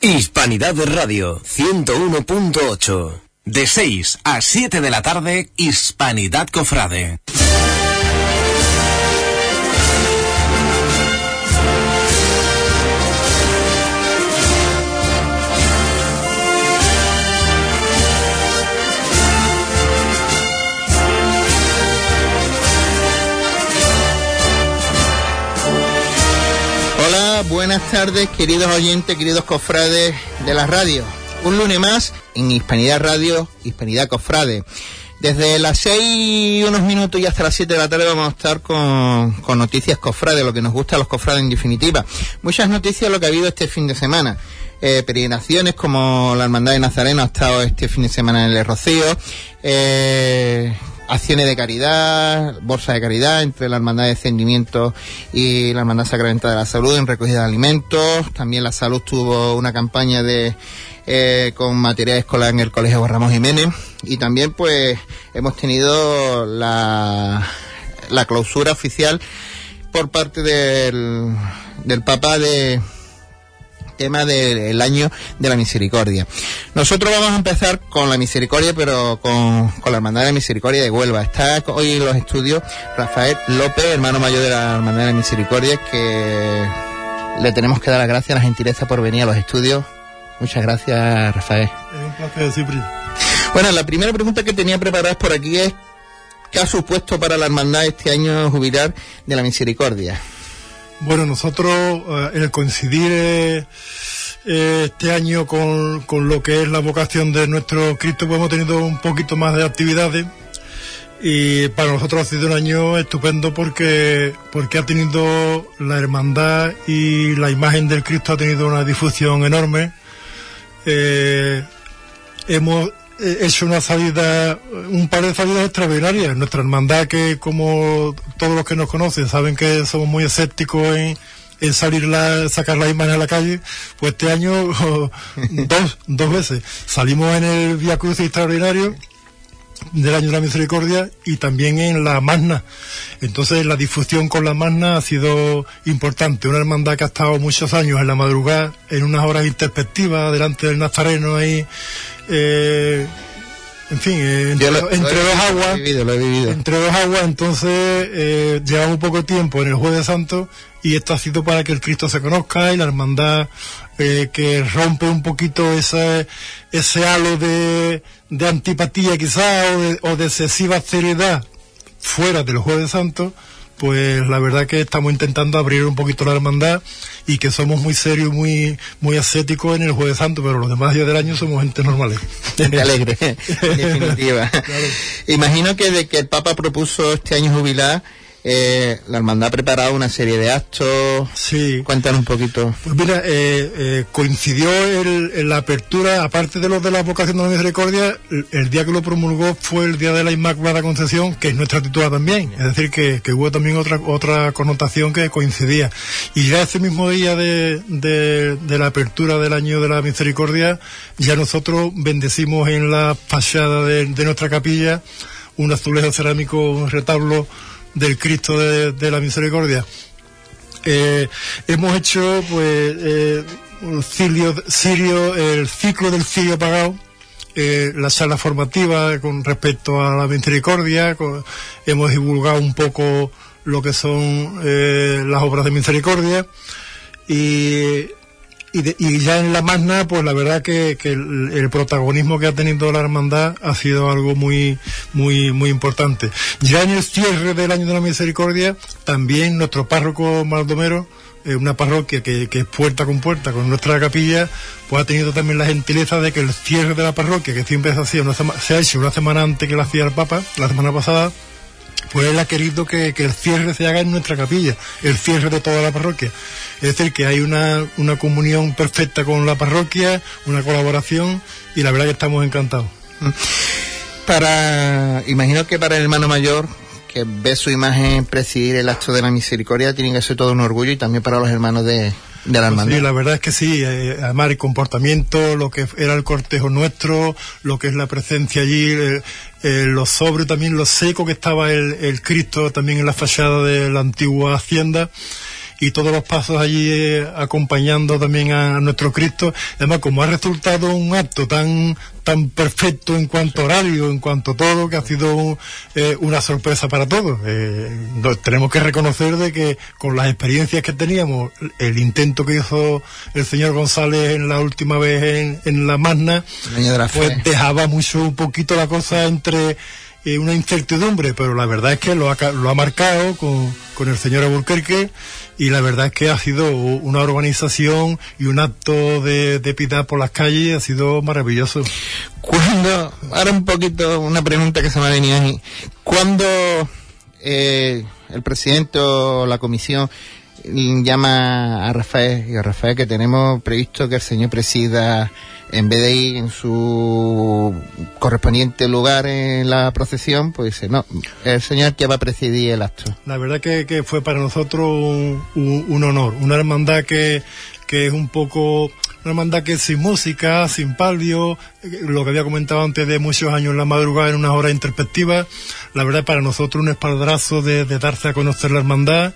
Hispanidad Radio 101.8. De 6 a 7 de la tarde, Hispanidad Cofrade. Buenas tardes, queridos oyentes, queridos cofrades de la radio. Un lunes más en Hispanidad Radio, Hispanidad Cofrade. Desde las seis unos minutos y hasta las siete de la tarde vamos a estar con, con noticias cofrades, lo que nos gusta a los cofrades en definitiva. Muchas noticias lo que ha habido este fin de semana. Eh, peregrinaciones como la Hermandad de Nazareno ha estado este fin de semana en el Rocío. Eh, acciones de caridad, bolsa de caridad entre la Hermandad de Descendimiento y la Hermandad Sacramental de la Salud en recogida de alimentos. También la salud tuvo una campaña de eh, con material escolar en el Colegio Ramos Jiménez y también pues hemos tenido la, la clausura oficial por parte del, del Papa de tema del año de la misericordia. Nosotros vamos a empezar con la misericordia, pero con, con la Hermandad de la Misericordia de Huelva. Está hoy en los estudios Rafael López, hermano mayor de la Hermandad de la Misericordia, que le tenemos que dar las gracias, la gentileza por venir a los estudios. Muchas gracias, Rafael. Es un placer, Cipri. Bueno, la primera pregunta que tenía preparada por aquí es, ¿qué ha supuesto para la hermandad este año jubilar de la misericordia? Bueno, nosotros, eh, el coincidir eh, eh, este año con, con, lo que es la vocación de nuestro Cristo, pues hemos tenido un poquito más de actividades y para nosotros ha sido un año estupendo porque, porque ha tenido la hermandad y la imagen del Cristo ha tenido una difusión enorme. hemos hecho una salida, un par de salidas extraordinarias. Nuestra hermandad, que como todos los que nos conocen saben que somos muy escépticos en, en salir la, sacar la imagen a la calle, pues este año dos, dos veces. Salimos en el Via Cruz extraordinario del año de la misericordia y también en la Magna. Entonces la difusión con la Magna ha sido importante. Una hermandad que ha estado muchos años en la madrugada, en unas horas introspectivas, delante del Nazareno ahí eh, en fin, eh, entre, lo, entre lo dos aguas, vivido, lo he vivido. entre dos aguas, entonces eh, llevamos poco tiempo en el Jueves Santo y esto ha sido para que el Cristo se conozca y la hermandad eh, que rompe un poquito ese, ese halo de, de antipatía quizá o de, o de excesiva seriedad fuera del Jueves Santo, pues la verdad que estamos intentando abrir un poquito la hermandad y que somos muy serios, muy muy ascéticos en el Jueves Santo, pero los demás días del año somos gente normales. Gente alegre, en definitiva. Claro. Imagino que de que el Papa propuso este año jubilar, eh, la hermandad ha preparado una serie de actos. Sí. Cuéntanos un poquito. Pues mira, eh, eh, coincidió el, en la apertura, aparte de los de la vocación de la misericordia, el, el, día que lo promulgó fue el día de la Inmaculada Concepción, que es nuestra titular también. Es decir, que, que hubo también otra otra connotación que coincidía. Y ya ese mismo día de, de, de la apertura del año de la misericordia, ya nosotros bendecimos en la fachada de, de nuestra capilla un azulejo cerámico, un retablo del Cristo de, la Misericordia. Eh, hemos hecho, pues, eh, cirio, el ciclo del cirio apagado, eh, la sala formativa con respecto a la misericordia, hemos divulgado un poco lo que son eh, las obras de misericordia y y, de, y, ya en la magna, pues la verdad que, que el, protagonismo que ha tenido la hermandad ha sido algo muy, muy, muy importante. Ya en el cierre del año de la misericordia, también nuestro párroco Maldomero, eh, una parroquia que, que, es puerta con puerta con nuestra capilla, pues ha tenido también la gentileza de que el cierre de la parroquia, que siempre se hacía una se ha hecho una semana antes que la hacía el Papa, la semana pasada, pues él ha querido que, que, el cierre se haga en nuestra capilla, el cierre de toda la parroquia. Es decir, que hay una, una comunión perfecta con la parroquia, una colaboración y la verdad que estamos encantados. Para, imagino que para el hermano mayor que ve su imagen presidir el acto de la misericordia tiene que ser todo un orgullo y también para los hermanos de, de la hermandad. Sí, la verdad es que sí, eh, además el comportamiento, lo que era el cortejo nuestro, lo que es la presencia allí, eh, eh, lo sobre también, lo seco que estaba el, el, Cristo también en la fachada de la antigua hacienda. Y todos los pasos allí eh, acompañando también a, nuestro Cristo. Además, como ha resultado un acto tan tan perfecto en cuanto a horario, en cuanto a todo, que ha sido eh, una sorpresa para todos. Eh, tenemos que reconocer de que con las experiencias que teníamos, el intento que hizo el señor González en la última vez en, en la Magna, pues dejaba mucho un poquito la cosa entre una incertidumbre, pero la verdad es que lo ha, lo ha marcado con, con, el señor Alburquerque y la verdad es que ha sido una organización y un acto de, de piedad por las calles, ha sido maravilloso. Cuando, ahora un poquito, una pregunta que se me ha venido ahí, cuando eh, el presidente o la comisión llama a Rafael y a Rafael que tenemos previsto que el señor presida en vez de ir en su correspondiente lugar en la procesión, pues dice, no, el señor que va a presidir el acto. La verdad que, que fue para nosotros un, honor, una hermandad que, que es un poco una hermandad que sin música, sin palio, lo que había comentado antes de muchos años en la madrugada en unas horas introspectivas, la verdad para nosotros un espaldrazo de darse a conocer la hermandad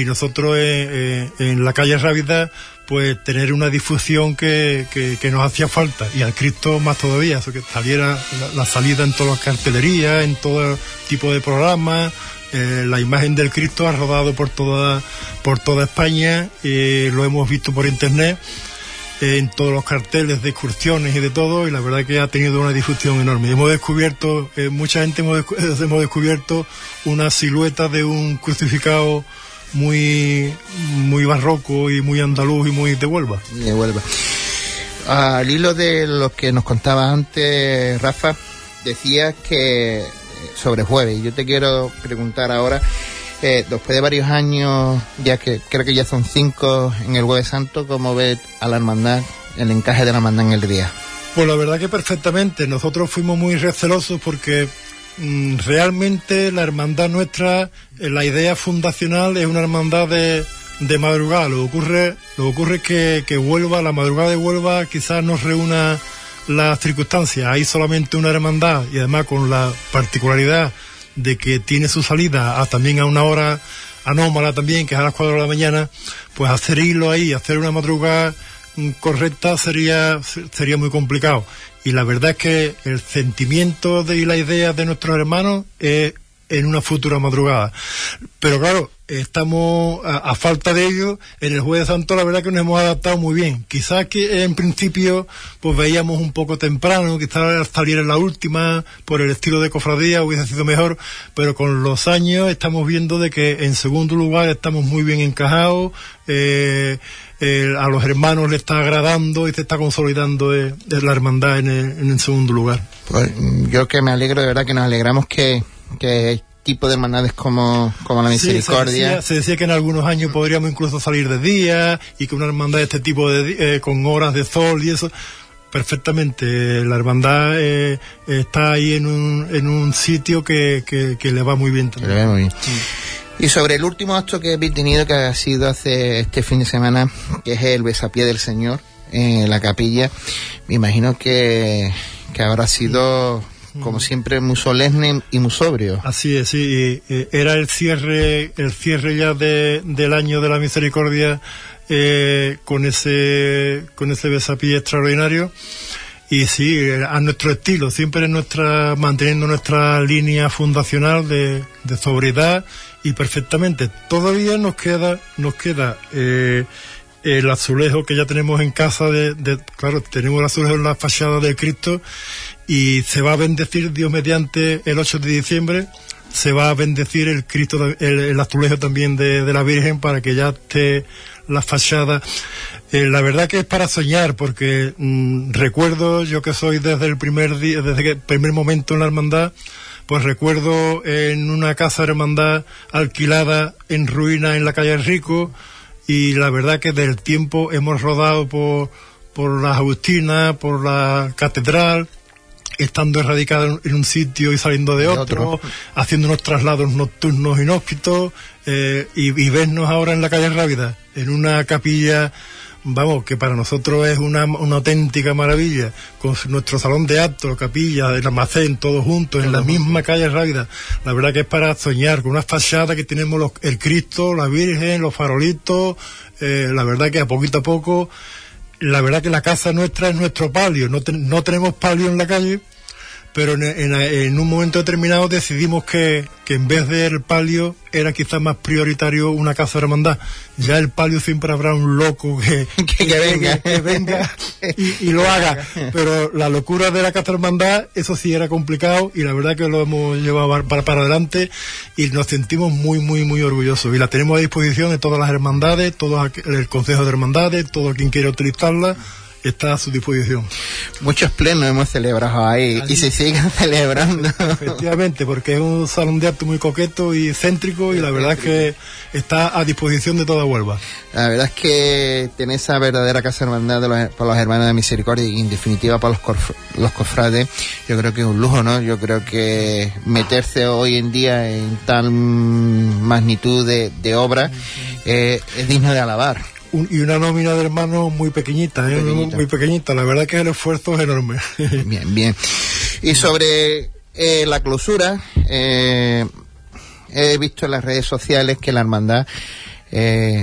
y nosotros eh, eh, en la calle Rábida pues tener una difusión que, que, nos hacía falta y al Cristo más todavía, eso que saliera la, salida en todas las cartelerías, en todo tipo de programas, eh, la imagen del Cristo ha rodado por toda, por toda España, eh, lo hemos visto por internet, en todos los carteles de excursiones y de todo, y la verdad que ha tenido una difusión enorme. Hemos descubierto, eh, mucha gente hemos, hemos descubierto una silueta de un crucificado muy, muy barroco y muy andaluz y muy de Huelva. De Huelva. Al hilo de lo que nos contaba antes, Rafa, decías que eh, sobre jueves, yo te quiero preguntar ahora, eh, después de varios años, ya que creo que ya son cinco en el Jueves Santo, ¿cómo ves a la hermandad, el encaje de la hermandad en el día? Pues la verdad que perfectamente. Nosotros fuimos muy recelosos porque realmente la hermandad nuestra, eh, la idea fundacional es una hermandad de, de madrugada. Lo que ocurre, lo ocurre es que, que Huelva, la madrugada de Huelva quizás nos reúna las circunstancias. Hay solamente una hermandad y además con la particularidad de que tiene su salida a, también a una hora anómala también, que es a las 4 de la mañana, pues hacer hilo ahí, hacer una madrugada mm, correcta sería, sería muy complicado. Y la verdad es que el sentimiento de, y la idea de nuestros hermanos es en una futura madrugada. Pero claro, estamos a, falta de ello. En el Jueves Santo la verdad que nos hemos adaptado muy bien. Quizás que en principio pues veíamos un poco temprano, quizás salir en la última por el estilo de cofradía hubiese sido mejor, pero con los años estamos viendo de que en segundo lugar estamos muy bien encajados. Eh, a los hermanos le está agradando y se está consolidando eh, la hermandad en el, segundo lugar. Pues yo que me alegro, de verdad que nos alegramos que, que tipo de hermandades como, como la misericordia. se, decía, que en algunos años podríamos incluso salir de día y que una hermandad de este tipo de, eh, con horas de sol y eso perfectamente. La hermandad eh, está ahí en un, en un sitio que, que, le va muy bien también. muy bien. Y sobre el último acto que he tenido, que ha sido hace este fin de semana, que es el besapié del Señor en la capilla, me imagino que, que habrá sido como siempre muy solemne y muy sobrio. Así es, sí, era el cierre, el cierre ya de, del año de la misericordia eh, con ese, con ese besapié extraordinario y sí, a nuestro estilo, siempre nuestra, manteniendo nuestra línea fundacional de, de sobriedad y perfectamente. Todavía nos queda, nos queda eh, el azulejo que ya tenemos en casa de, claro, tenemos el azulejo en la fachada de Cristo y se va a bendecir Dios mediante el 8 de diciembre se va a bendecir el Cristo, el, azulejo también de, la Virgen para que ya esté la fachada. Eh, la verdad que es para soñar, porque mm, recuerdo yo que soy desde el primer día, desde el primer momento en la hermandad, pues recuerdo en una casa de hermandad alquilada en ruina en la calle Rico y la verdad que del tiempo hemos rodado por, por la Agustina, por la catedral, estando erradicada en un sitio y saliendo de otro, haciendo unos traslados nocturnos inhóspitos eh, y, y, vernos ahora en la calle Rábida, en una capilla vamos, que para nosotros es una, una auténtica maravilla, con nuestro salón de actos, capilla, el almacén, todos juntos, en la misma calle Rábida. La verdad que es para soñar, con una fachada que tenemos los, el Cristo, la Virgen, los farolitos, eh, la verdad que a poquito a poco, la verdad que la casa nuestra es nuestro palio, no, no tenemos palio en la calle, pero en, un momento determinado decidimos que, en vez del palio era quizás más prioritario una casa de hermandad. Ya el palio siempre habrá un loco que, venga, y, lo haga. Pero la locura de la casa de hermandad, eso sí era complicado y la verdad que lo hemos llevado para, para adelante y nos sentimos muy, muy, muy orgullosos. Y la tenemos a disposición de todas las hermandades, todo el Consejo de Hermandades, todo quien quiera utilizarla está a su disposición. Muchos plenos hemos celebrado ahí y se siguen celebrando. Efectivamente, porque es un salón de arte muy coqueto y céntrico y la verdad es que está a disposición de toda Huelva. La verdad es que tener esa verdadera casa hermandad de los, para los hermanos de misericordia y en definitiva para los, los cofrades, yo creo que es un lujo, ¿no? Yo creo que meterse hoy en día en tal magnitud de, obra eh, es digno de alabar y una nómina de hermanos muy pequeñita, ¿eh? muy pequeñita. La verdad que el esfuerzo es enorme. bien, bien. Y sobre eh, la clausura, eh, he visto en las redes sociales que la hermandad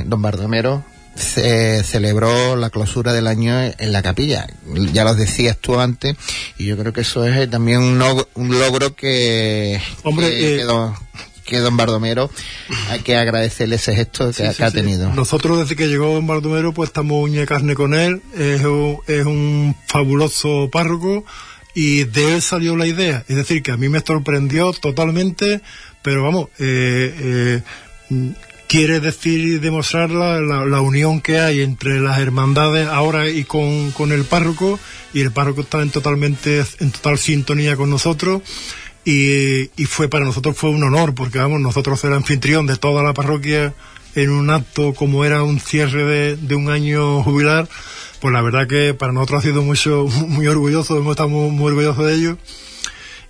Don Bardomero celebró la clausura del año en la capilla. Ya lo decías tú antes, y yo creo que eso es también un, logro que, Hombre, que don Bardomero hay que agradecerle ese gesto que, ha tenido. Nosotros desde que llegó don Bardomero pues estamos uña carne con él, es un, es un fabuloso párroco y de él salió la idea, es decir que a mí me sorprendió totalmente, pero vamos, eh, eh, quiere decir y demostrar la, la, unión que hay entre las hermandades ahora y con, con el párroco y el párroco está en totalmente en total sintonía con nosotros y, fue para nosotros fue un honor porque vamos nosotros el anfitrión de toda la parroquia en un acto como era un cierre de, de un año jubilar pues la verdad que para nosotros ha sido mucho muy orgulloso estamos muy orgullosos de ello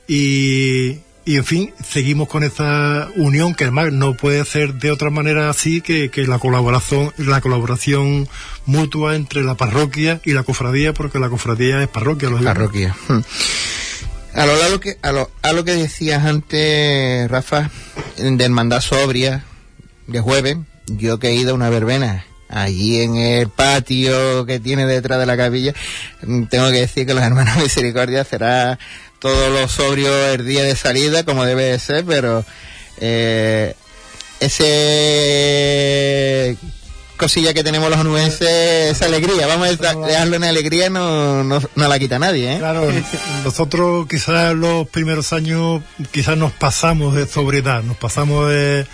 y, y en fin, seguimos con esta unión que además no puede ser de otra manera así que, que, la colaboración, la colaboración mutua entre la parroquia y la cofradía, porque la cofradía es parroquia, Parroquia. A lo, a que, a lo, a lo que decías antes, Rafa, de hermandad sobria, de jueves, yo que he ido a una verbena allí en el patio que tiene detrás de la capilla, tengo que decir que los hermanos Misericordia será todo lo sobrio el día de salida, como debe de ser, pero eh, ese cosilla que tenemos los onubenses esa alegría. Vamos a dejarlo en alegría, no, no, la quita nadie. ¿eh? Claro, nosotros quizás los primeros años quizás nos pasamos de sobriedad, nos pasamos de...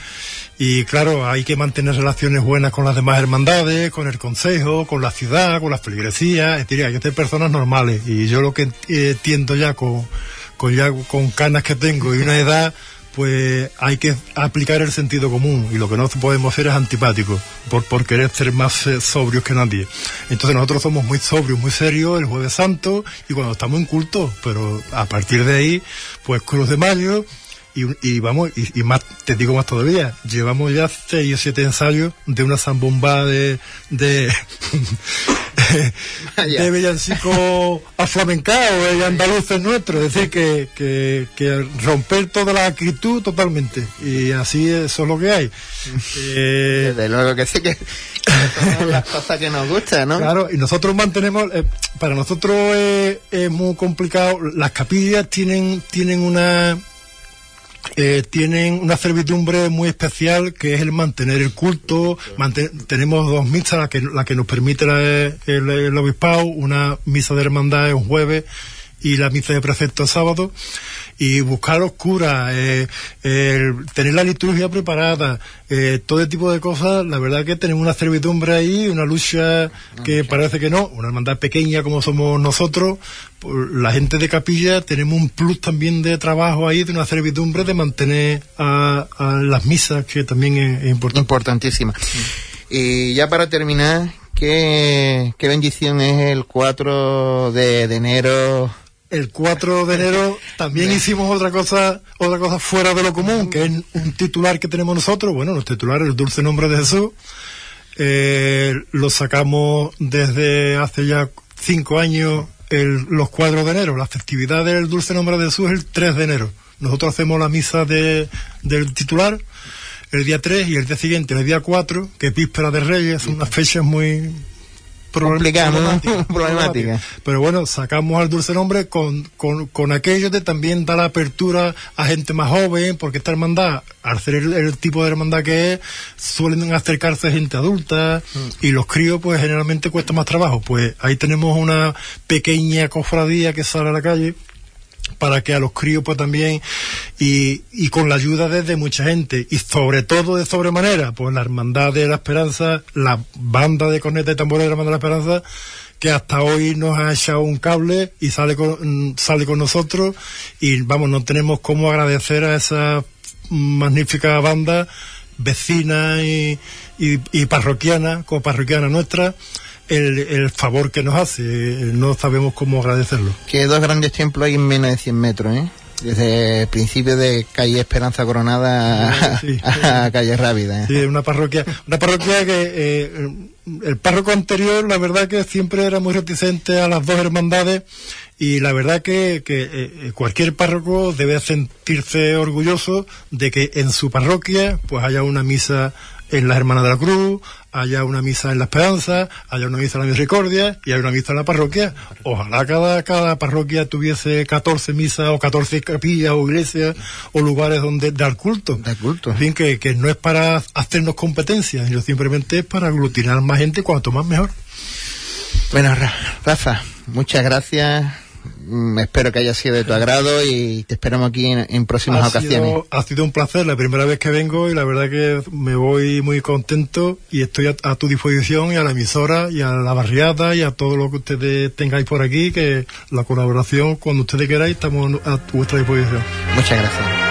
Y claro, hay que mantener relaciones buenas con las demás hermandades, con el consejo, con la ciudad, con las feligresías, es decir, hay que ser personas normales. Y yo lo que entiendo ya con, con, ya con canas que tengo y una edad, pues hay que aplicar el sentido común y lo que no podemos ser es antipático por, por querer ser más eh, sobrios que nadie. Entonces nosotros somos muy sobrios, muy serios el jueves santo y cuando estamos en culto, pero a partir de ahí, pues Cruz de Mayo, y, vamos, y, más, te digo más todavía, llevamos ya seis o siete ensayos de una zambomba de, de, de villancico aflamencado y andaluces nuestros, es decir, que, que, que, romper toda la actitud totalmente, y así eso es lo que hay. eh, Desde luego que sí que son las cosas que nos gustan, ¿no? Claro, y nosotros mantenemos, eh, para nosotros es, es muy complicado, las capillas tienen, tienen una eh, tienen una servidumbre muy especial que es el mantener el culto. tenemos dos misas, la que, la que nos permite el, obispado, una misa de hermandad un jueves y la misa de precepto el sábado y buscar los curas, eh, tener la liturgia preparada, eh, todo tipo de cosas, la verdad que tenemos una servidumbre ahí, una lucha que parece que no, una hermandad pequeña como somos nosotros, la gente de capilla tenemos un plus también de trabajo ahí, de una servidumbre de mantener a, las misas, que también es, importante. Importantísima. Y ya para terminar, ¿qué, qué bendición es el 4 de enero el 4 de enero también hicimos otra cosa, otra cosa fuera de lo común, que es un titular que tenemos nosotros, bueno, los titulares, el dulce nombre de Jesús. eh, lo sacamos desde hace ya cinco años el, los cuadros de enero. La festividad del Dulce Nombre de Jesús es el 3 de enero. Nosotros hacemos la misa de, del titular el día 3 y el día siguiente, el día 4, que es víspera de Reyes, son unas fechas muy complicada, problemática. Pero bueno, sacamos al dulce nombre con, con, con, aquello de también dar apertura a gente más joven, porque esta hermandad, al ser el, tipo de hermandad que es, suelen acercarse gente adulta mm. y los críos pues generalmente cuesta más trabajo. Pues ahí tenemos una pequeña cofradía que sale a la calle para que a los críos pues también y, y con la ayuda de, mucha gente y sobre todo de sobremanera pues la hermandad de la esperanza la banda de cornetas y tambores de la hermandad de la esperanza que hasta hoy nos ha echado un cable y sale con, sale con nosotros y vamos no tenemos cómo agradecer a esa magnífica banda vecina y, y, y parroquiana nuestra el, favor que nos hace. No sabemos cómo agradecerlo. Que dos grandes templos hay en menos de 100 metros, ¿eh? Desde el principio de calle Esperanza Coronada a, calle Rábida. ¿eh? Sí, una parroquia, una parroquia que eh, el párroco anterior, la verdad que siempre era muy reticente a las dos hermandades y la verdad que, que eh, cualquier párroco debe sentirse orgulloso de que en su parroquia pues haya una misa en las Hermanas de la Cruz, haya una misa en la Esperanza, haya una misa en la Misericordia y haya una misa en la parroquia. Ojalá cada, cada parroquia tuviese 14 misas o 14 capillas o iglesias o lugares donde dar culto. Dar culto. En fin, que, que no es para hacernos competencias, sino simplemente es para aglutinar más gente cuanto más mejor. Bueno, Rafa, muchas gracias espero que haya sido de tu agrado y te esperamos aquí en, próximas ocasiones. ha sido un placer, la primera vez que vengo y la verdad que me voy muy contento y estoy a, tu disposición y a la emisora y a la barriada y a todo lo que ustedes tengáis por aquí, que la colaboración cuando ustedes queráis estamos a vuestra disposición. Muchas gracias.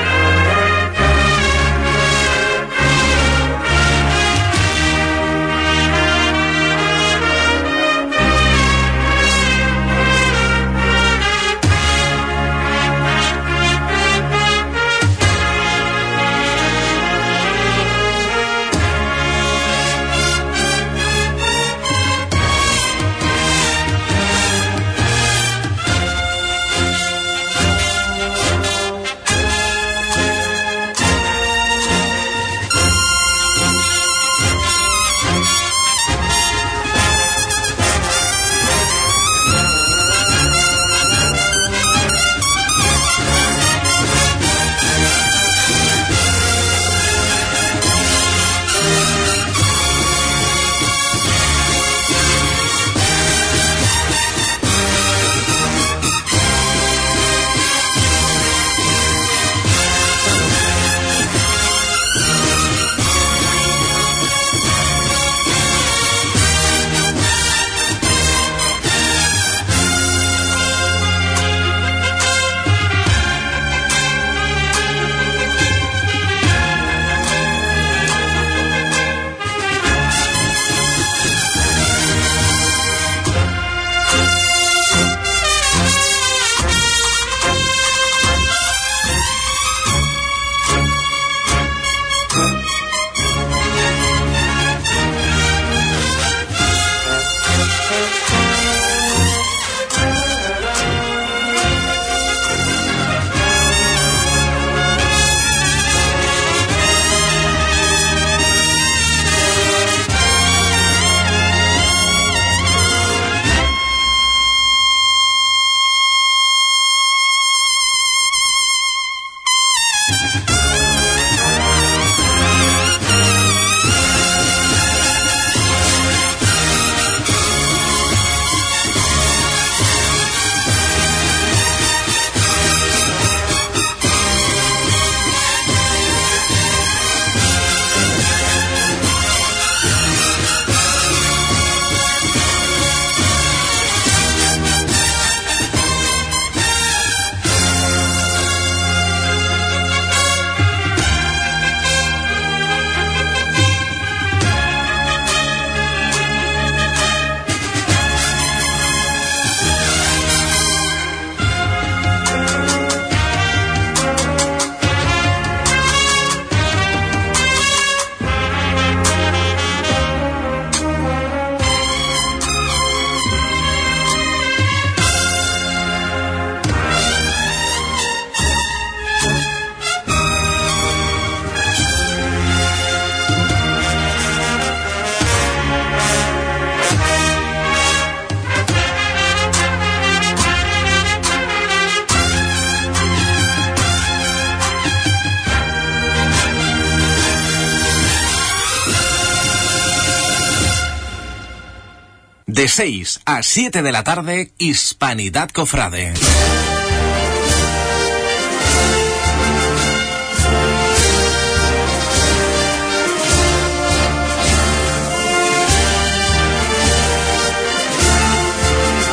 6 a 7 de la tarde, Hispanidad Cofrade.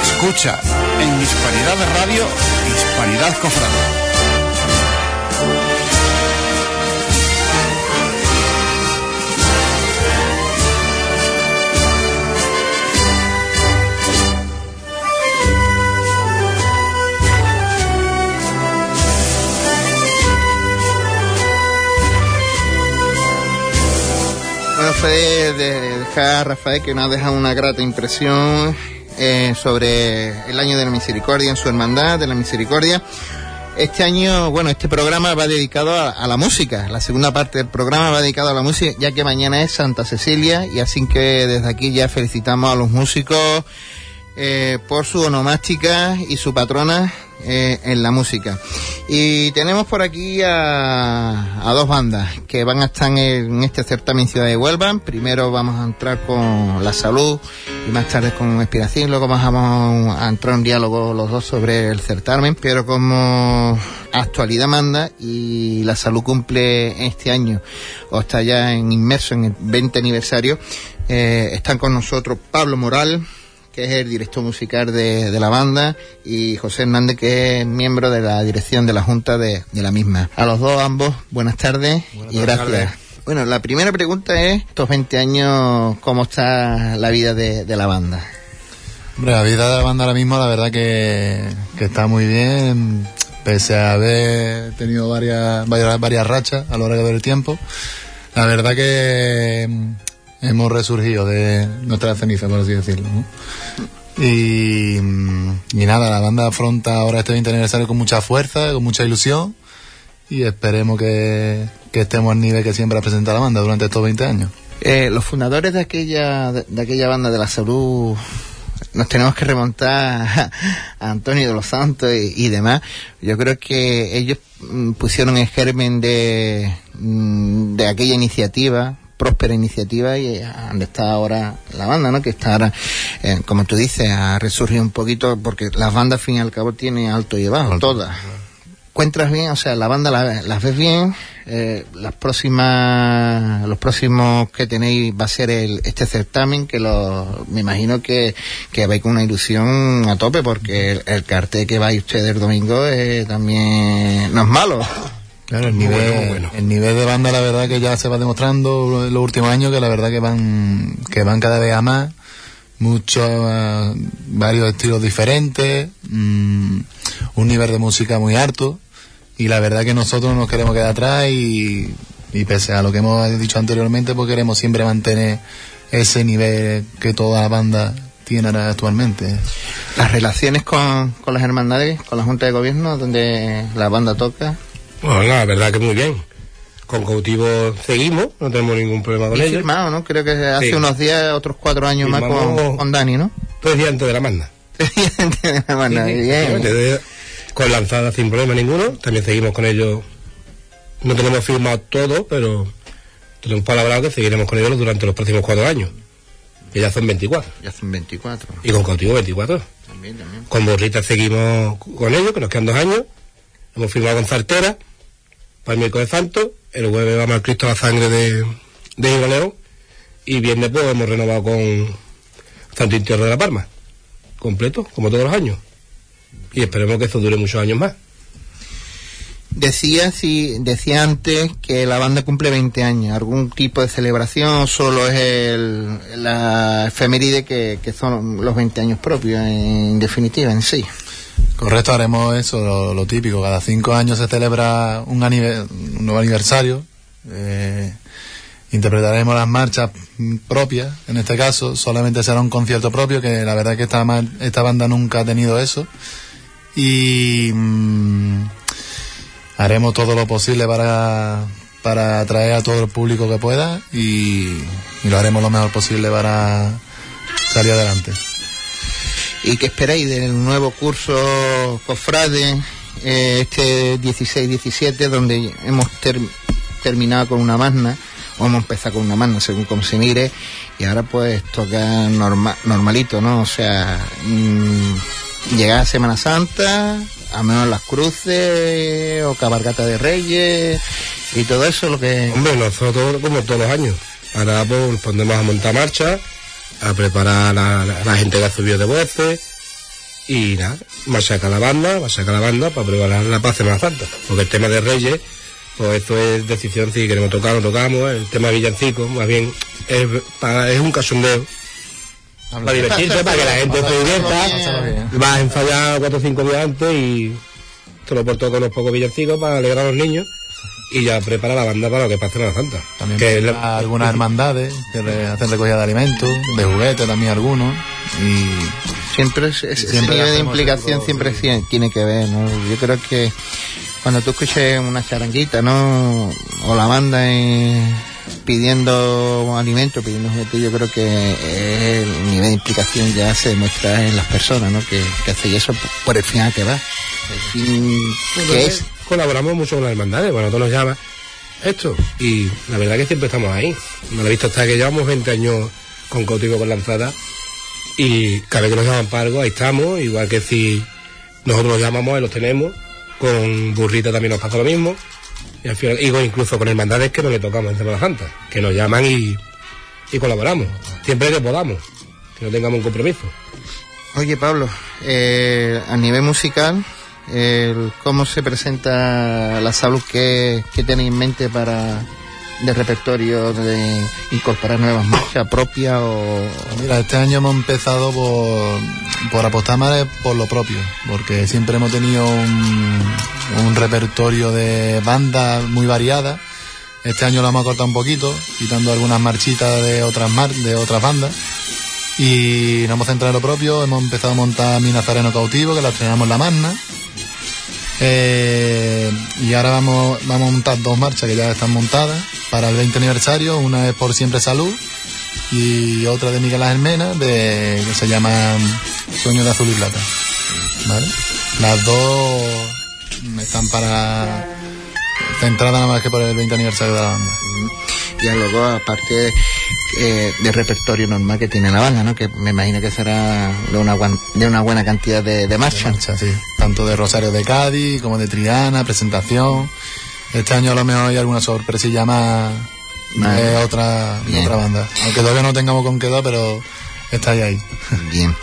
Escucha en Hispanidad Radio, Hispanidad Cofrade. De dejar a Rafael que nos ha dejado una grata impresión eh, sobre el año de la misericordia en su hermandad de la misericordia. Este año, bueno, este programa va dedicado a, la música. La segunda parte del programa va dedicado a la música, ya que mañana es Santa Cecilia y así que desde aquí ya felicitamos a los músicos eh, por su onomástica y su patrona eh, en la música. Y tenemos por aquí a, dos bandas que van a estar en, este certamen Ciudad de Huelva. Primero vamos a entrar con La Salud y más tarde con Inspiración. Luego vamos a entrar en diálogo los dos sobre el certamen. Pero como actualidad manda y La Salud cumple este año o está ya en inmerso en el 20 aniversario, eh, están con nosotros Pablo Moral que es el director musical de, la banda, y José Hernández, que es miembro de la dirección de la Junta de, la misma. A los dos, ambos, buenas tardes y gracias. Bueno, la primera pregunta es, estos 20 años, ¿cómo está la vida de, la banda? Hombre, la vida de la banda ahora mismo, la verdad que, está muy bien, pese a haber tenido varias, varias, varias rachas a lo largo del tiempo. La verdad que hemos resurgido de nuestra ceniza, por así decirlo. Y, nada, la banda afronta ahora este 20 aniversario con mucha fuerza, con mucha ilusión y esperemos que, estemos al nivel que siempre ha presentado la banda durante estos 20 años. Eh, los fundadores de aquella, de, aquella banda de la salud nos tenemos que remontar a Antonio de los Santos y, demás. Yo creo que ellos mm, pusieron el germen de, mm, de aquella iniciativa próspera iniciativa y eh, donde está ahora la banda, ¿no? Que está ahora, eh, como tú dices, ha resurgido un poquito porque las bandas, al fin y al cabo, tienen alto y bajo, todas. ¿Encuentras bien? O sea, la banda las ves bien. Eh, las próximas, los próximos que tenéis va a ser el, este certamen que lo, me imagino que, que vais con una ilusión a tope porque el, cartel que vais ustedes el domingo también no es malo. Claro, el nivel, el nivel de banda, la verdad que ya se va demostrando en los últimos años que la verdad que van, que van cada vez a más, muchos, eh, varios estilos diferentes, mm, un nivel de música muy alto, y la verdad que nosotros no nos queremos quedar atrás y, y pese a lo que hemos dicho anteriormente, pues queremos siempre mantener ese nivel que toda la banda tiene actualmente. Las relaciones con, con las hermandades, con la Junta de Gobierno, donde la banda toca, bueno, la verdad que muy bien. Con cautivo seguimos, no tenemos ningún problema con ellos. firmado, ¿no? Creo que hace unos días, otros cuatro años más con, con, Dani, ¿no? Tres días antes de la manda. Tres días antes de la manda, bien. Con lanzada sin problema ninguno. También seguimos con ellos. No tenemos firmado todo, pero tenemos palabrado que seguiremos con ellos durante los próximos cuatro años. Que ya son 24. Ya son 24. Y con cautivo 24. También, también. Con Borrita seguimos con ellos, que nos quedan dos años. Hemos firmado con Zartera para el miércoles santo, el jueves vamos al Cristo a la sangre de, de y viernes pues hemos renovado con Santo Interior de la Palma, completo, como todos los años. Y esperemos que esto dure muchos años más. Decía, si, decía antes que la banda cumple 20 años. ¿Algún tipo de celebración solo es el, la efeméride que, que son los 20 años propios, en definitiva, en sí? Correcto, haremos eso, lo, típico. Cada cinco años se celebra un, un nuevo aniversario. Eh, interpretaremos las marchas propias, en este caso. Solamente será un concierto propio, que la verdad es que esta, esta banda nunca ha tenido eso. Y mm, haremos todo lo posible para, para atraer a todo el público que pueda y lo haremos lo mejor posible para salir adelante. ¿Y qué esperáis del nuevo curso Cofrade, eh, este 16-17, donde hemos terminado con una magna, vamos a empezar con una mano según como se mire y ahora pues toca norma, normalito, ¿no? O sea, mmm, llegar a Semana Santa, a menos las cruces o cabalgata de reyes y todo eso lo que... Hombre, nosotros como todos los años, ahora pues pondremos a montar marcha, a preparar a la, la, la gente que ha subido de voces y nada, va a sacar la banda, va a sacar la banda para preparar la paz Semana Santa, porque el tema de reyes pues esto es decisión si queremos tocar o tocamos, el tema de villancico, más bien es, para, es un casondeo. Para divertirse, para que la gente se divierta, va a ensayar cuatro o cinco días antes y te lo porto con unos pocos villancicos para alegrar a los niños y ya prepara la banda para lo que pasa en la Santa. También que la... algunas hermandades que re, hacen recogida de alimentos, de juguetes también algunos y siempre, es, es, siempre ese nivel de implicación siempre tiene que ver, ¿no? Yo creo que cuando tú escuches una charanguita, ¿no? O la banda eh, pidiendo alimento, pidiendo juguete, yo creo que el nivel de implicación ya se demuestra en las personas, ¿no? Que, que hacen eso por el final que va. El fin que es. Colaboramos mucho con las hermandades, bueno, todos nos llama esto, y la verdad que siempre estamos ahí. Me lo he visto hasta que llevamos 20 años con Cótico con lanzada, y cada vez que nos llaman para algo, ahí estamos, igual que si nosotros los llamamos, ahí los tenemos, con Burrita también nos pasa lo mismo. Y al final, y incluso con hermandades que no le tocamos en Semana Santa, que nos llaman y, y colaboramos, siempre que podamos, que no tengamos un compromiso. Oye Pablo, eh, a nivel musical, ¿cómo se presenta la salud que, que tenéis en mente para de repertorio de incorporar nuevas marchas propias o mira este año hemos empezado por, por apostar más por lo propio porque siempre hemos tenido un, un repertorio de bandas muy variadas este año lo hemos cortado un poquito quitando algunas marchitas de otras mar de otras bandas. Y nos hemos centrado en lo propio hemos empezado a montar mi nazareno cautivo que la estrenamos en la magna eh, y ahora vamos, vamos a montar dos marchas que ya están montadas para el 20 aniversario. Una es por Siempre Salud y otra de Miguel Ángel de, que se llama Sueño de Azul y Plata. ¿Vale? Las dos están para centradas nada más que por el 20 aniversario de la banda. Y luego, aparte eh, de repertorio normal que tiene la banda, ¿no? Que me imagino que será de una, de una buena cantidad de, de marchas. Marcha, sí. Tanto de Rosario de Cádiz como de Triana, presentación. Este año a lo mejor hay alguna sorpresilla más de otra, de otra banda. Aunque todavía no tengamos con qué dar, pero está ahí. ahí. Bien.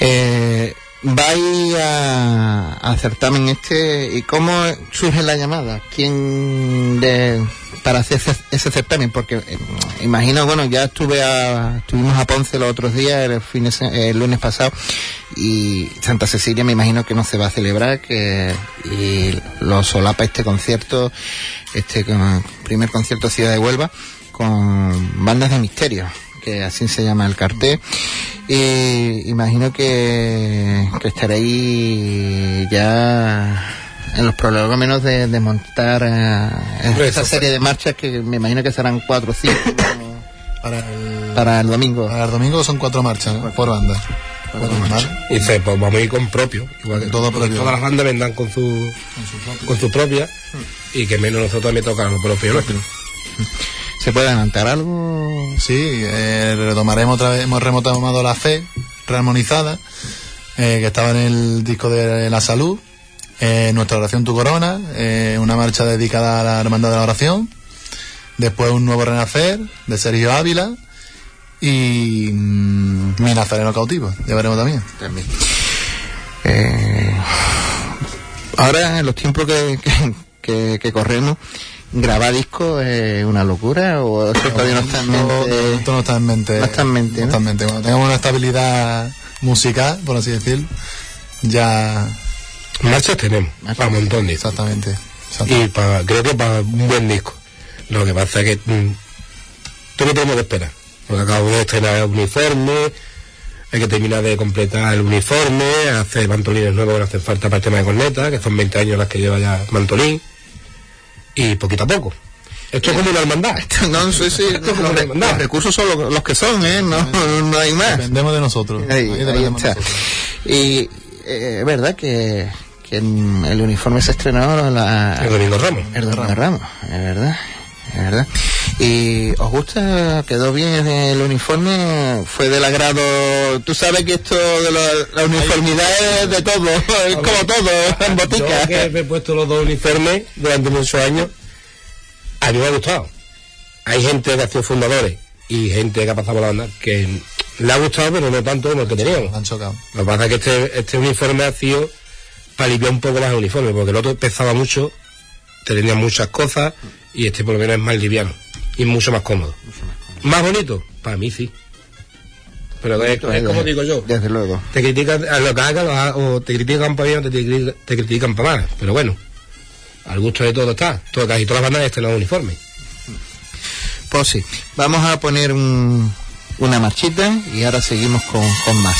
Eh, vais a, a certamen este y cómo surge la llamada quién de para hacer ese, ese certamen porque eh, imagino bueno ya estuve a estuvimos a Ponce los otros días el fin de, el lunes pasado y Santa Cecilia me imagino que no se va a celebrar que y lo solapa este concierto este primer concierto Ciudad de Huelva con bandas de misterio que así se llama el cartel y imagino que, que estaréis ya en los prolegómenos de, de montar uh, esta serie de marchas que me imagino que serán cuatro o cinco para, el, para el domingo. Para el domingo son cuatro marchas ¿no? por banda. Y se, pues vamos a ir con propio. Igual que todo propio. Todas las bandas vendrán con su, con su propia, con su propia y que menos nosotros también tocan lo propio nuestro. ¿Se puede adelantar algo? Sí, eh, retomaremos otra vez, hemos retomado la fe rearmonizada, eh, que estaba en el disco de la salud, eh, nuestra oración tu corona, eh, una marcha dedicada a la hermandad de la oración, después un nuevo renacer de Sergio Ávila y mmm, mi nazareno cautivo, ya veremos también. ahora en los tiempos que, que corremos, grabar disco es una locura o eso todavía no está en mente esto no está en mente no está en mente, no está en mente. cuando tengamos una estabilidad musical por así decir ya marchas tenemos Marchas. para un montón de discos. exactamente, y para creo que para un buen disco lo que pasa es que mm, tú no tenemos que esperar porque acabamos de estrenar el uniforme hay que terminar de completar el uniforme hacer mantolines nuevos que no hacen falta para el tema de corneta que son 20 años las que lleva ya mantolín y poquito a poco esto es como una hermandad no, sí, sí, Esto es como los, una hermandad. los recursos son los, los que son, ¿eh? No, no hay más. dependemos de nosotros Ahí, Ahí ahí está. nosotros. Y eh, es verdad que, que el uniforme se estrenó la, el domingo Ramos el Domingo Ramos, es verdad, es verdad. ¿Y os gusta? ¿Quedó bien el uniforme? ¿Fue del agrado? Tú sabes que esto de la, la uniformidad es de todo, es como todo, en botica. Yo que me he puesto los dos uniformes durante muchos años, a mí me ha gustado. Hay gente que ha sido fundadores y gente que ha pasado por la banda que le ha gustado, pero no tanto como el que teníamos. Han chocado. Lo que pasa es que este, este uniforme ha sido para aliviar un poco más el uniforme, porque el otro pesaba mucho, tenía muchas cosas, y este por lo menos es más liviano y mucho más cómodo. ¿Más bonito? Para mí sí. Pero es, es como digo yo. Desde luego. Te critican a lo que hagas, o te critican para bien o te, critican- te critican para mal. Pero bueno, al gusto de todo está. Todo, casi todas las bandas este nuevo uniforme. Pues sí, vamos a poner un- una marchita y ahora seguimos con, con más.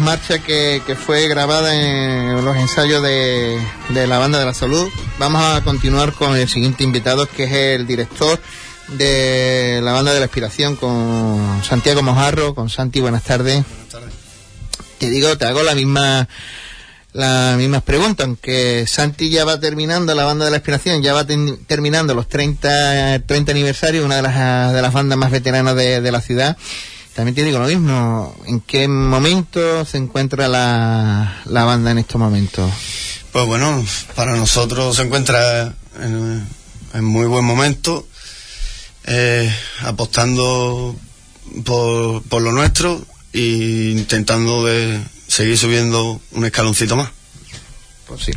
Marchas que, que fue grabada en los ensayos de, de la banda de la salud, vamos a continuar con el siguiente invitado, que es el director de la banda de la aspiración, con Santiago Mojarro. Con Santi, buenas tardes. Te digo, te hago la misma las mismas preguntas, aunque Santi ya va terminando, la banda de la aspiración ya va ten- terminando los 30, 30 aniversarios, una de las, de las bandas más veteranas de, de la ciudad. También te digo lo mismo, ¿en qué momento se encuentra la, la banda en estos momentos? Pues bueno, para nosotros se encuentra en, en muy buen momento, eh, apostando por, por lo nuestro e intentando de seguir subiendo un escaloncito más. Pues sí.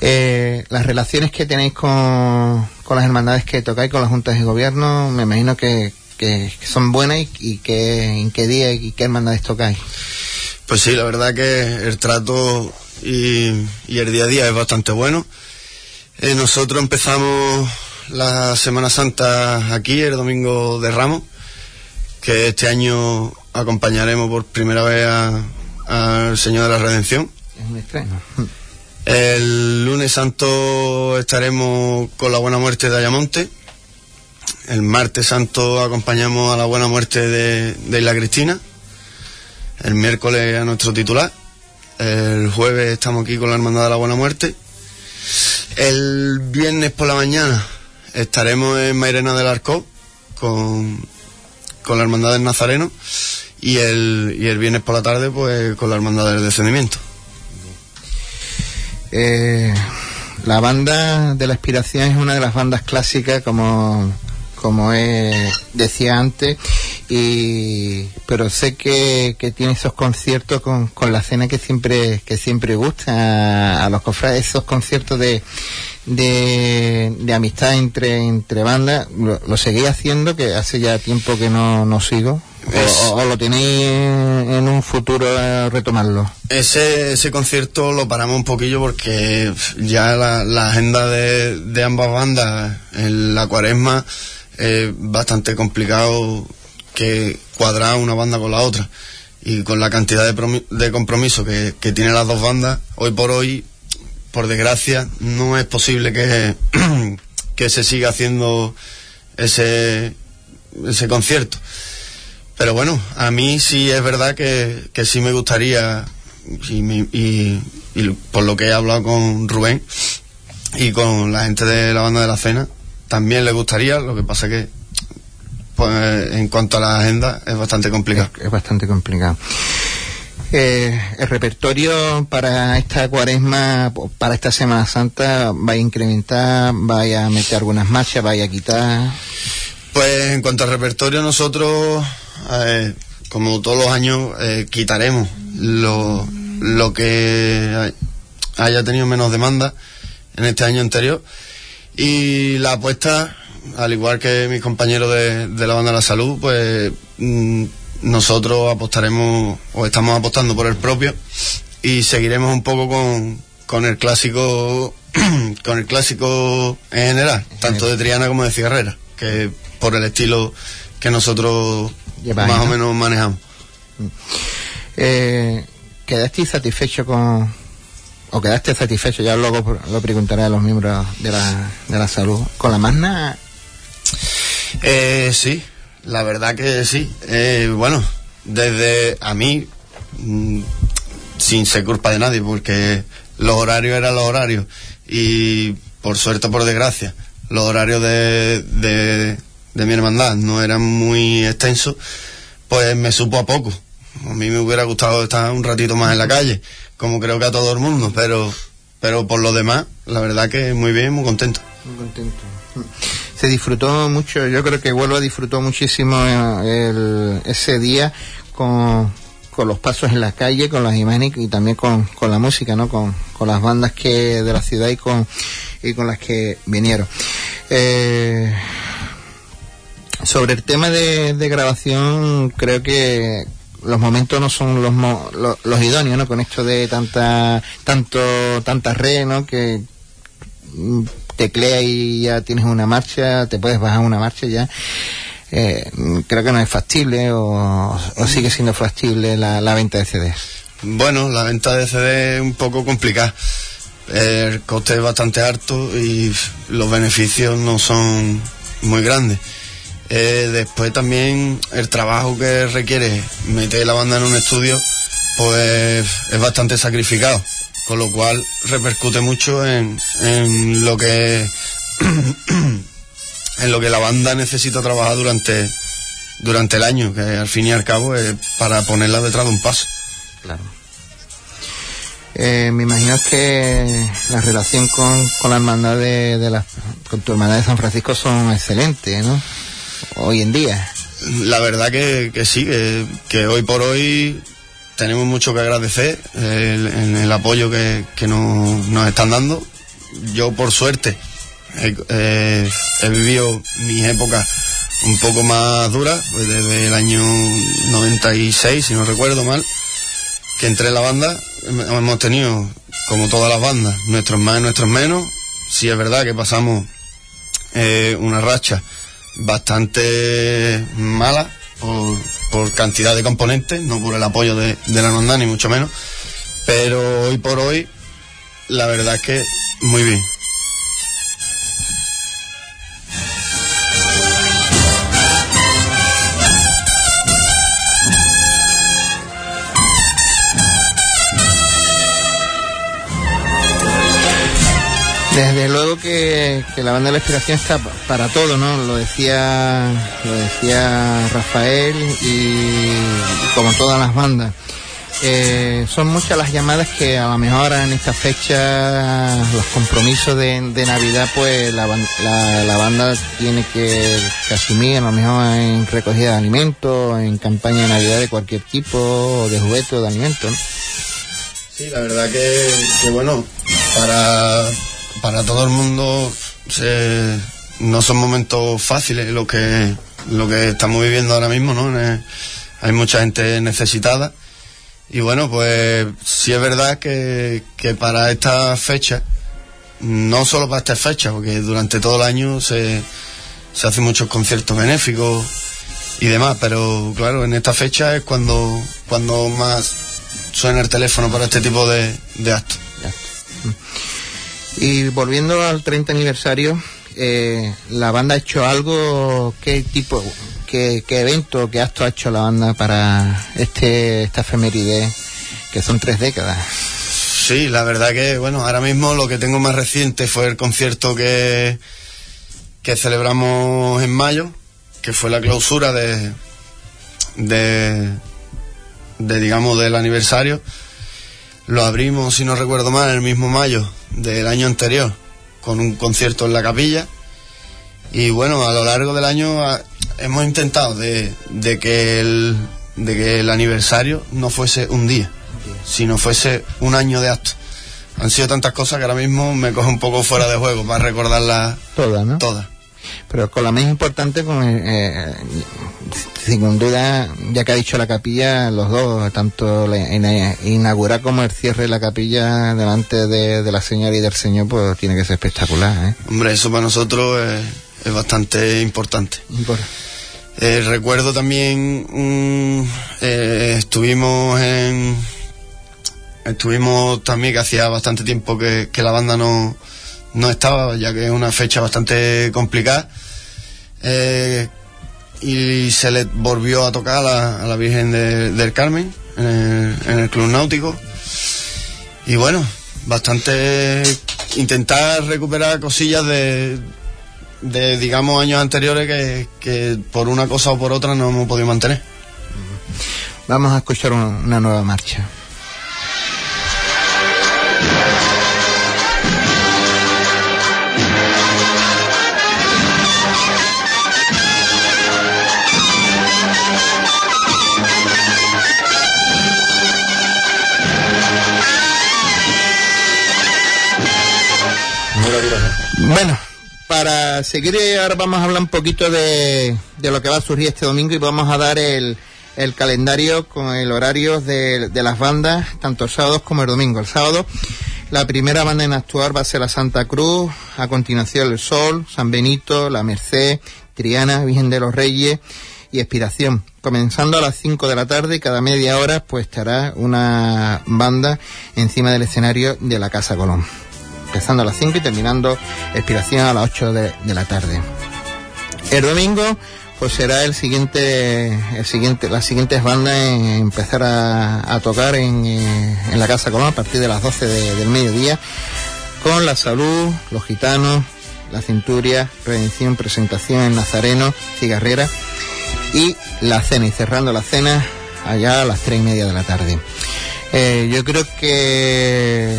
Eh, las relaciones que tenéis con, con las hermandades que tocáis, con las juntas de gobierno, me imagino que, que, que son buenas y, y que en qué día y qué hermandades tocáis. Pues sí, la verdad que el trato y, y el día a día es bastante bueno. Eh, nosotros empezamos la Semana Santa aquí, el domingo de Ramos, que este año acompañaremos por primera vez al Señor de la Redención. Es un estreno. El lunes santo estaremos con la Buena Muerte de Ayamonte. El martes santo acompañamos a la Buena Muerte de, Isla Cristina. El miércoles a nuestro titular. El jueves estamos aquí con la Hermandad de la Buena Muerte. El viernes por la mañana estaremos en Mairena del Arco con, con la Hermandad del Nazareno. Y el, y el viernes por la tarde pues con la Hermandad del Descendimiento. Eh, la banda de la inspiración es una de las bandas clásicas como como decía antes y pero sé que, que tiene esos conciertos con, con la cena que siempre que siempre gusta a, los cofrades esos conciertos de de, de amistad entre entre bandas lo, lo seguí haciendo que hace ya tiempo que no, no sigo o, lo tenéis en, un futuro a retomarlo? Ese, ese concierto lo paramos un poquillo porque ya la, la agenda de, de, ambas bandas en la cuaresma es bastante complicado que cuadrar una banda con la otra. Y con la cantidad de, de compromiso que, que tienen las dos bandas, hoy por hoy, por desgracia, no es posible que, que se siga haciendo ese, ese concierto. Pero bueno, a mí sí es verdad que, que sí me gustaría, y, por lo que he hablado con Rubén y con la gente de la banda de la cena, también le gustaría, lo que pasa que pues, en cuanto a la agenda es bastante complicado. Es, bastante complicado. Eh, el repertorio para esta cuaresma, para esta Semana Santa, va a incrementar, va a meter algunas marchas, va a quitar. Pues en cuanto al repertorio, nosotros eh, como todos los años, eh, quitaremos lo, lo que haya tenido menos demanda en este año anterior. Y la apuesta, al igual que mis compañeros de, la banda de la salud, pues mm, nosotros apostaremos o estamos apostando por el propio y seguiremos un poco con, con el clásico con el clásico en general, tanto de Triana como de Cigarrera, que por el estilo que nosotros más o menos manejamos. Mm. Eh, ¿Quedaste satisfecho con, o quedaste satisfecho, ya luego lo preguntaré a los miembros de la, de la salud, con la magna? Eh, sí, la verdad que sí. Eh, bueno, desde a mí, mm, sin ser culpa de nadie, porque los horarios eran los horarios. Y por suerte, por desgracia, los horarios de, de, de mi hermandad no eran muy extensos, pues me supo a poco. A mí me hubiera gustado estar un ratito más en la calle, como creo que a todo el mundo, pero, pero por lo demás, la verdad que muy bien, muy contento. Muy contento. Se disfrutó mucho, yo creo que Huelva disfrutó muchísimo el, ese día con, con los pasos en la calle, con las imágenes y también con, con la música, ¿no? Con, con las bandas que de la ciudad y con, y con las que vinieron. Eh, sobre el tema de, grabación, creo que los momentos no son los, los, idóneos, ¿no? Con esto de tanta, tanto, tanta red, ¿no? Que teclea y ya tienes una marcha, te puedes bajar una marcha ya. Eh, creo que no es factible o, sigue siendo factible la, la, venta de CD. Bueno, la venta de CD es un poco complicada. El coste es bastante alto y los beneficios no son muy grandes. Eh, después también el trabajo que requiere meter la banda en un estudio, pues es bastante sacrificado, con lo cual repercute mucho en, en lo que en lo que la banda necesita trabajar durante durante el año, que al fin y al cabo es para ponerla detrás de un paso. Claro. Eh, me imagino que la relación con, con la hermandad de, de la, con tu hermandad de San Francisco son excelentes, ¿no? Hoy en día. La verdad que, sí, que, hoy por hoy tenemos mucho que agradecer en el, apoyo que, nos, están dando. Yo por suerte he, vivido mis épocas un poco más duras, pues desde el año 96, si no recuerdo mal, que entré en la banda, hemos tenido, como todas las bandas, nuestros más y nuestros menos. Sí es verdad que pasamos eh, una racha bastante mala por, cantidad de componentes, no por el apoyo de, la Nonda ni mucho menos, pero hoy por hoy la verdad es que muy bien. Desde luego que, la banda de la inspiración está para todo, ¿no? Lo decía, lo decía Rafael y como todas las bandas. Eh, son muchas las llamadas que a lo mejor en esta fecha, los compromisos de, Navidad, pues la, la- banda tiene que, que asumir, a lo mejor en recogida de alimentos, en campaña de Navidad de cualquier tipo, o de juguete o de alimentos. ¿no? Sí, la verdad que, que bueno, para, para todo el mundo se- no son momentos fáciles lo que, lo que estamos viviendo ahora mismo, ¿no? Hay mucha gente necesitada. Y bueno, pues sí es verdad que, que para esta fecha, no solo para esta fecha, porque durante todo el año se, se hacen muchos conciertos benéficos y demás, pero claro, en esta fecha es cuando, cuando más suena el teléfono para este tipo de, de actos. Y volviendo al 30 aniversario, eh, ¿la banda ha hecho algo? ¿Qué tipo, qué, qué evento, qué acto ha hecho la banda para este esta efeméride, que son tres décadas? Sí, la verdad que, bueno, ahora mismo lo que tengo más reciente fue el concierto que, que celebramos en mayo, que fue la clausura de, de, de, digamos, del aniversario. Lo abrimos, si no recuerdo mal, el mismo mayo del año anterior, con un concierto en la capilla. Y bueno, a lo largo del año ah, hemos intentado de, de que el, de que el aniversario no fuese un día, sino fuese un año de acto. Han sido tantas cosas que ahora mismo me cojo un poco fuera de juego para recordarlas Todas, ¿no? todas. Pero con la más importante, con, eh, sin duda, ya que ha dicho la capilla, los dos, tanto la ina- inaugurar como el cierre de la capilla delante de, de la señora y del señor, pues tiene que ser espectacular, ¿eh? Hombre, eso para nosotros es, es bastante importante. Eh, recuerdo también, eh, estuvimos en, estuvimos también que hacía bastante tiempo que, que la banda no, no estaba, ya que es una fecha bastante complicada. Eh, y se le volvió a tocar a la, la Virgen de- del Carmen en el, Club Náutico. Y bueno, bastante intentar recuperar cosillas de, de digamos, años anteriores que, que por una cosa o por otra no hemos podido mantener. Vamos a escuchar un- una nueva marcha. Bueno, para seguir, eh, ahora vamos a hablar un poquito de, de lo que va a surgir este domingo y vamos a dar el, el calendario con el horario de, de las bandas, tanto sábados como el domingo. El sábado, la primera banda en actuar va a ser la Santa Cruz, a continuación el Sol, San Benito, la Merced, Triana, Virgen de los Reyes y Expiración. Comenzando a las 5 de la tarde y cada media hora pues estará una banda encima del escenario de la Casa Colón empezando a las 5 y terminando expiración a las 8 de, la tarde. El domingo pues será el siguiente, el siguiente, las siguientes bandas en empezar a, tocar en, eh, en la Casa Colón a partir de las 12 de- del mediodía con La Salud, Los Gitanos, La Cinturia, Redención, Presentación en Nazareno, Cigarrera y la cena y cerrando la cena allá a las tres y media de la tarde. Eh, yo creo que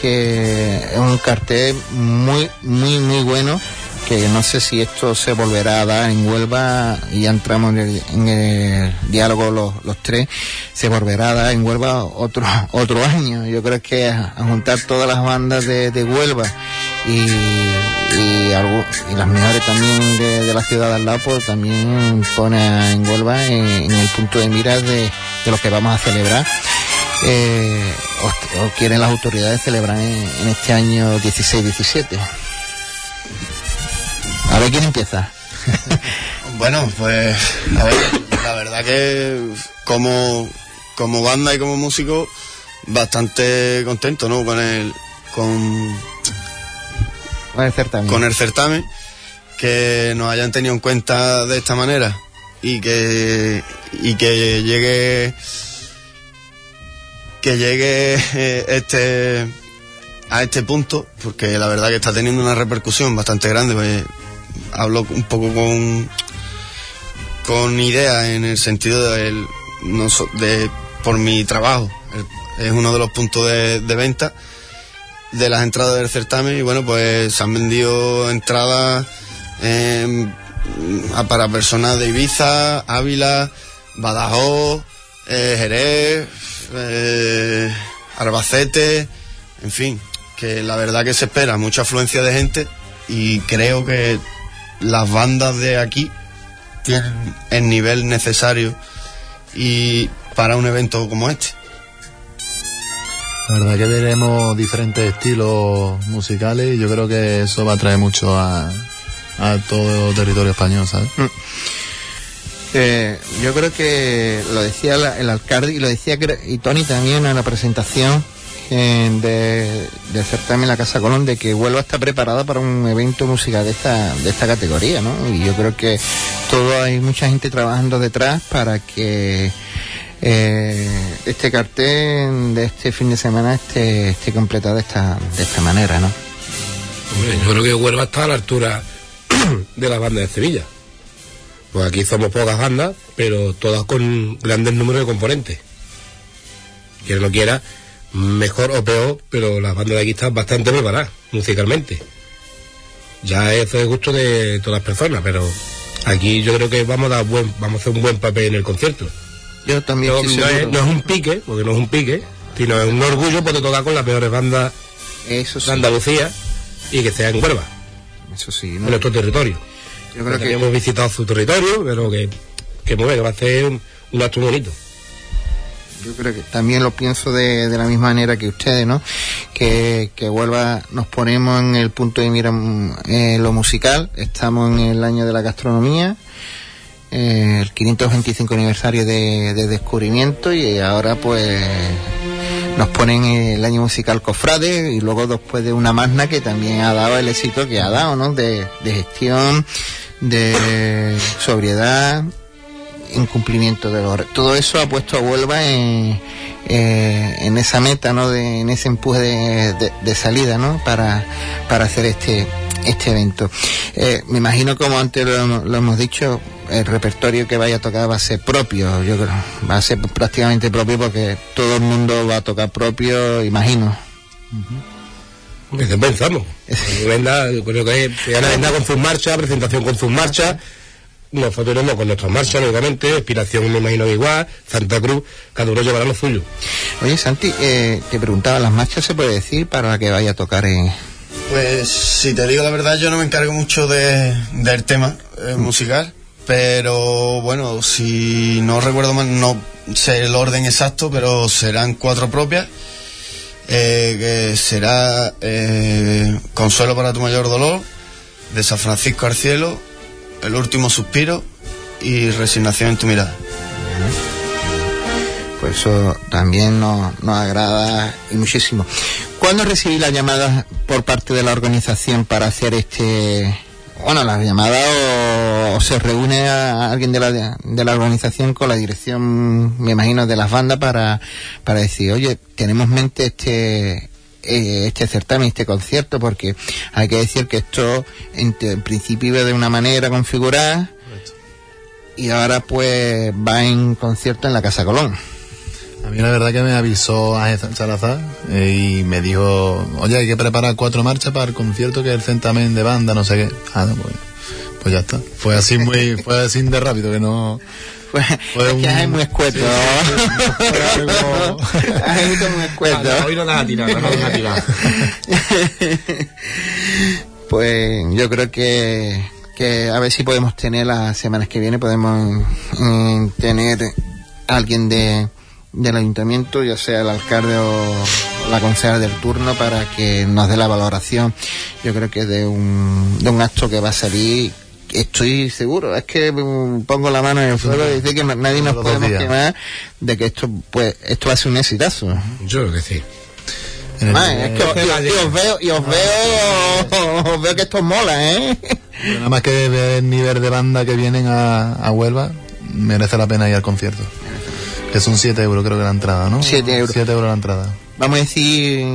que es un cartel muy muy muy bueno que no sé si esto se volverá a dar en Huelva y ya entramos en el, diálogo los, los tres se volverá a dar en Huelva otro otro año. Yo creo que a, juntar todas las bandas de, de Huelva y, y, las mejores también de, de la ciudad de al lado pues también pone en Huelva en, en el punto de mira de, de lo que vamos a celebrar eh, o, o quieren las autoridades celebrar en, en este año 16-17. A ver quién empieza. Bueno, pues a ver, la verdad que como, como banda y como músico, bastante contento, ¿no? Con el, con, Con el certamen. con el certamen, que nos hayan tenido en cuenta de esta manera y que, y que llegue, que llegue eh, este, a este punto, porque la verdad que está teniendo una repercusión bastante grande. pues, hablo un poco con, con ideas en el sentido de, el- no so- de por mi trabajo. Es uno de los puntos de, venta de las entradas del certamen y bueno, pues se han vendido entradas eh, para personas de Ibiza, Ávila, Badajoz, eh, Jerez, eh, Albacete, en fin, que la verdad que se espera mucha afluencia de gente y creo que las bandas de aquí tienen el nivel necesario y para un evento como este. La verdad que veremos diferentes estilos musicales y yo creo que eso va a traer mucho a, a todo el territorio español, ¿sabes? Mm. Eh, yo creo que lo decía la- el alcalde y lo decía y Tony también en la presentación de, del certamen La Casa Colón de que Huelva está preparada para un evento musical de esta de esta categoría, ¿no? Y yo creo que todo hay mucha gente trabajando detrás para que eh, este cartel de este fin de semana esté, esté completado de esta de esta manera, ¿no? Hombre, yo creo que Huelva está a la altura de las bandas de Sevilla. Pues aquí somos pocas bandas, pero todas con grandes números de componentes. Quiera o no quiera, mejor o peor, pero las bandas de aquí están bastante preparadas musicalmente. Ya eso es gusto de todas las personas, pero aquí yo creo que vamos a dar buen, vamos a hacer un buen papel en el concierto. Yo también No, es, no es un pique, porque no es un pique, sino es un orgullo poder tocar con las peores bandas Eso sí, de Andalucía y que sea en Huelva, eso sí, en nuestro territorio. Yo creo que hemos visitado su territorio, pero que, que, muy bien, va a ser un, un acto bonito. Yo creo que también lo pienso de, de la misma manera que ustedes, ¿no? Que, que Huelva nos ponemos en el punto de mira eh, lo musical, estamos en el año de la gastronomía, eh, el 525 aniversario de, de descubrimiento y ahora pues nos ponen el año musical Cofrade y luego después de una magna que también ha dado el éxito que ha dado, ¿no? De, de gestión, de sobriedad, incumplimiento de los... Todo eso ha puesto a Huelva en, eh, en esa meta, ¿no? De, en ese empuje de, de- salida, ¿no? Para, para hacer este este evento. Eh, me imagino, como antes lo, lo hemos dicho, el repertorio que vaya a tocar va a ser propio, yo creo. Va a ser prácticamente propio porque todo el mundo va a tocar propio, imagino. Eso pensamos. Venda, creo que es Ana Venda con sus marchas, presentación con sus marchas. Nosotros iremos con nuestras marchas, lógicamente, Inspiración me imagino que igual, Santa Cruz, cada uno llevará lo suyo. Oye, Santi, eh, te preguntaba, ¿las marchas se puede decir para que vaya a tocar en... Pues si te digo la verdad, yo no me encargo mucho de, del tema eh, musical, pero bueno, si no recuerdo mal, no sé el orden exacto, pero serán cuatro propias, eh, que será eh, Consuelo para tu mayor dolor, de San Francisco al cielo, El último suspiro y Resignación en tu mirada. Pues eso también nos, nos agrada y muchísimo. ¿Cuándo recibí las llamadas por parte de la organización para hacer este... Bueno, las llamadas o, o se reúne a alguien de la, de la organización con la dirección, me imagino, de las bandas para, para decir, oye, tenemos en mente este, eh, este certamen, este concierto, porque hay que decir que esto en, en principio iba de una manera configurada y ahora pues va en concierto en la Casa Colón. A mí la verdad que me avisó Ángel Salazar eh, y me dijo, oye, hay que preparar cuatro marchas para el concierto que es el centamen de banda, no sé qué. Ah, no, pues, pues ya está. Fue así muy, fue así de rápido que no... Pues, Fue es que es muy escueto. algo- Es muy escueto. Hoy no las ha tirado, no las ha tirado. Pues yo creo que, que a ver si podemos tener las semanas que viene, podemos mm, tener alguien de, del ayuntamiento, ya sea el alcalde o la concejal del turno, para que nos dé la valoración. Yo creo que de un, de un acto que va a salir, estoy seguro, es que pongo la mano en el fuego y decir que na- nadie nos podemos quemar de que esto, pues, esto va a ser un exitazo. Yo creo que sí. en el- es que os, y- y os veo, y os veo, os veo que esto mola, ¿eh? Nada más que ver el nivel de banda que vienen a, a Huelva, merece la pena ir al concierto. Que son 7 euros creo que la entrada, ¿no? Siete euros. 7 euros la entrada. Vamos a decir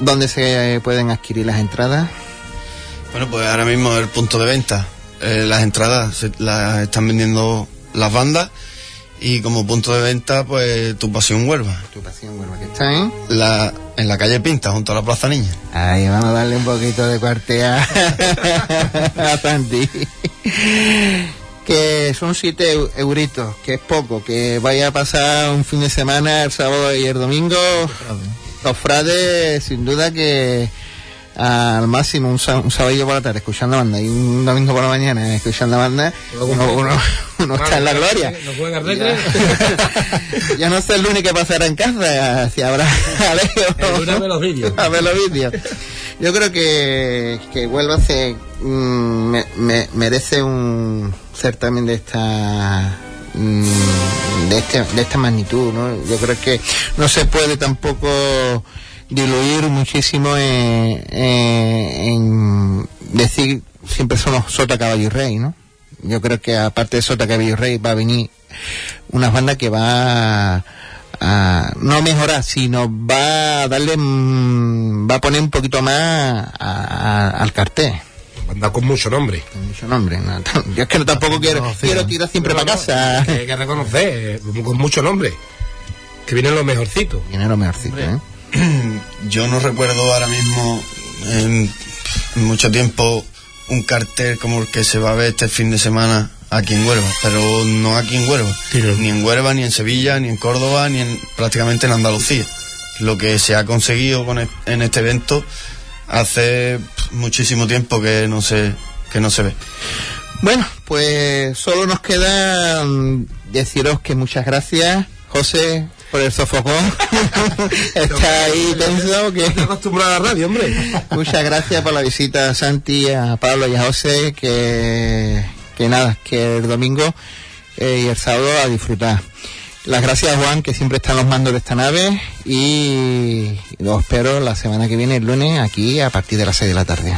dónde se pueden adquirir las entradas. Bueno, pues ahora mismo el punto de venta. eh, las entradas se- las están vendiendo las bandas Y como punto de venta, pues tu pasión Huelva. Tu pasión Huelva, que está en... La, en la calle Pinta, junto a la Plaza Niña. Ahí vamos a darle un poquito de cuartea a Santi. Que son siete euritos, que es poco, que vaya a pasar un fin de semana el sábado y el domingo. Los frades, sin duda que al máximo un, sábado por la tarde escuchando banda y un domingo por la mañana escuchando banda uno, uno, está en la gloria. ya, ya, no sé el lunes que pasará en casa si habrá a ver los vídeos. A ver los vídeos. Yo creo que que Huelva se mm, me, me, merece un certamen de esta mm, de, este, de esta magnitud ¿no? yo creo que no se puede tampoco diluir muchísimo en, decir siempre somos Sota, Caballo Rey, ¿no? Yo creo que aparte de Sota, Caballo Rey va a venir una banda que va a, a no mejorar, sino va a darle, va a poner un poquito más al cartel. Banda con mucho nombre. Con mucho nombre. No, yo es que no, tampoco quiero, quiero tirar siempre para casa. hay que reconocer, con mucho nombre. Que vienen los mejorcitos. Vienen los mejorcitos, ¿eh? yo no recuerdo ahora mismo en, mucho tiempo un cartel como el que se va a ver este fin de semana aquí en Huelva, pero no aquí en Huelva, ni en Huelva, ni en Sevilla, ni en Córdoba, ni en, prácticamente en Andalucía. Lo que se ha conseguido con en este evento hace muchísimo tiempo que no se que no se ve. Bueno, pues solo nos queda mm, deciros que muchas gracias, José, por el sofocón. Está ahí tenso que... Está acostumbrado a la radio, hombre. Muchas gracias por la visita a Santi, a Pablo y a José, que, que nada, que el domingo eh, y el sábado a disfrutar. Las gracias a Juan, que siempre está en los mandos de esta nave, y los espero la semana que viene, el lunes, aquí a partir de las 6 de la tarde.